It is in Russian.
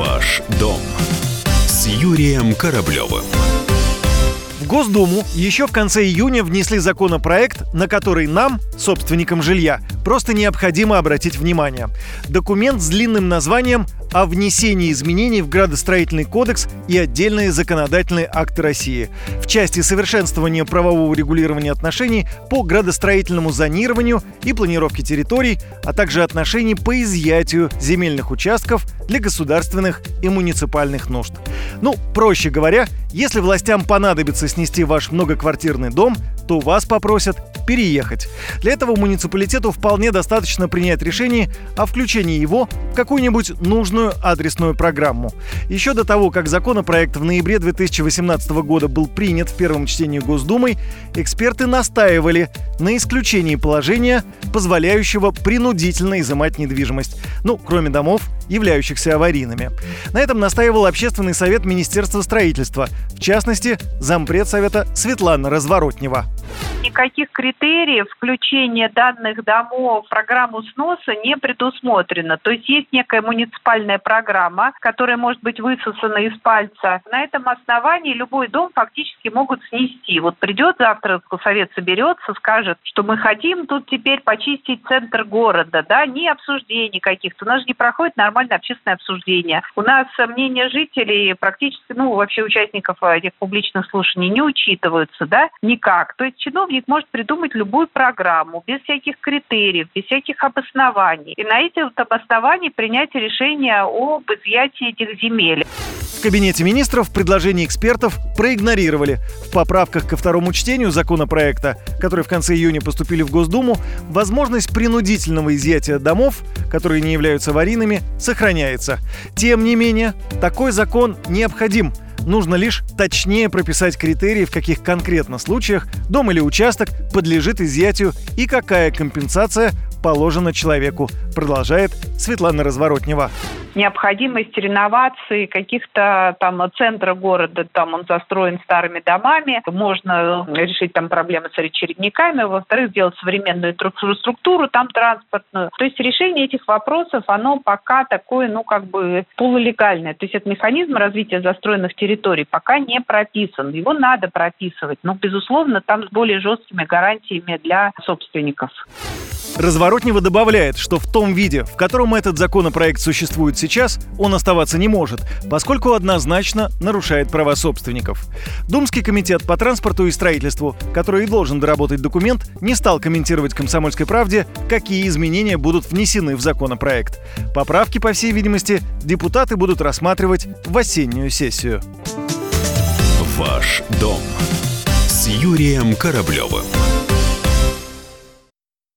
Ваш дом с Юрием Кораблевым. В Госдуму еще в конце июня внесли законопроект, на который нам, собственникам жилья, просто необходимо обратить внимание. Документ с длинным названием о внесении изменений в градостроительный кодекс и отдельные законодательные акты России в части совершенствования правового регулирования отношений по градостроительному зонированию и планировке территорий, а также отношений по изъятию земельных участков для государственных и муниципальных нужд. Ну, проще говоря, если властям понадобится снести ваш многоквартирный дом, то вас попросят переехать. Для этого муниципалитету вполне достаточно принять решение о включении его в какую-нибудь нужную адресную программу. Еще до того, как законопроект в ноябре 2018 года был принят в первом чтении Госдумой, эксперты настаивали на исключении положения, позволяющего принудительно изымать недвижимость, ну, кроме домов, являющихся аварийными. На этом настаивал Общественный совет Министерства строительства, в частности, зампред совета Светлана Разворотнева никаких критериев включения данных домов в программу сноса не предусмотрено. То есть есть некая муниципальная программа, которая может быть высосана из пальца. На этом основании любой дом фактически могут снести. Вот придет завтра, совет соберется, скажет, что мы хотим тут теперь почистить центр города, да, ни обсуждений каких-то. У нас же не проходит нормальное общественное обсуждение. У нас мнение жителей практически, ну, вообще участников этих публичных слушаний не учитываются, да, никак. То есть чиновник может придумать любую программу без всяких критериев, без всяких обоснований. И на эти вот обоснований принять решение об изъятии этих земель. В Кабинете министров предложения экспертов проигнорировали. В поправках ко второму чтению законопроекта, которые в конце июня поступили в Госдуму, возможность принудительного изъятия домов, которые не являются аварийными, сохраняется. Тем не менее, такой закон необходим – Нужно лишь точнее прописать критерии, в каких конкретно случаях дом или участок подлежит изъятию и какая компенсация положена человеку, продолжает Светлана Разворотнева необходимость реновации каких-то там центров города, там он застроен старыми домами, можно решить там проблемы с очередниками, во-вторых, сделать современную инфраструктуру там транспортную. То есть решение этих вопросов, оно пока такое, ну, как бы полулегальное. То есть этот механизм развития застроенных территорий пока не прописан. Его надо прописывать, но, безусловно, там с более жесткими гарантиями для собственников. Разворотнева добавляет, что в том виде, в котором этот законопроект существует сейчас, он оставаться не может, поскольку однозначно нарушает права собственников. Думский комитет по транспорту и строительству, который и должен доработать документ, не стал комментировать «Комсомольской правде», какие изменения будут внесены в законопроект. Поправки, по всей видимости, депутаты будут рассматривать в осеннюю сессию. Ваш дом с Юрием Кораблевым.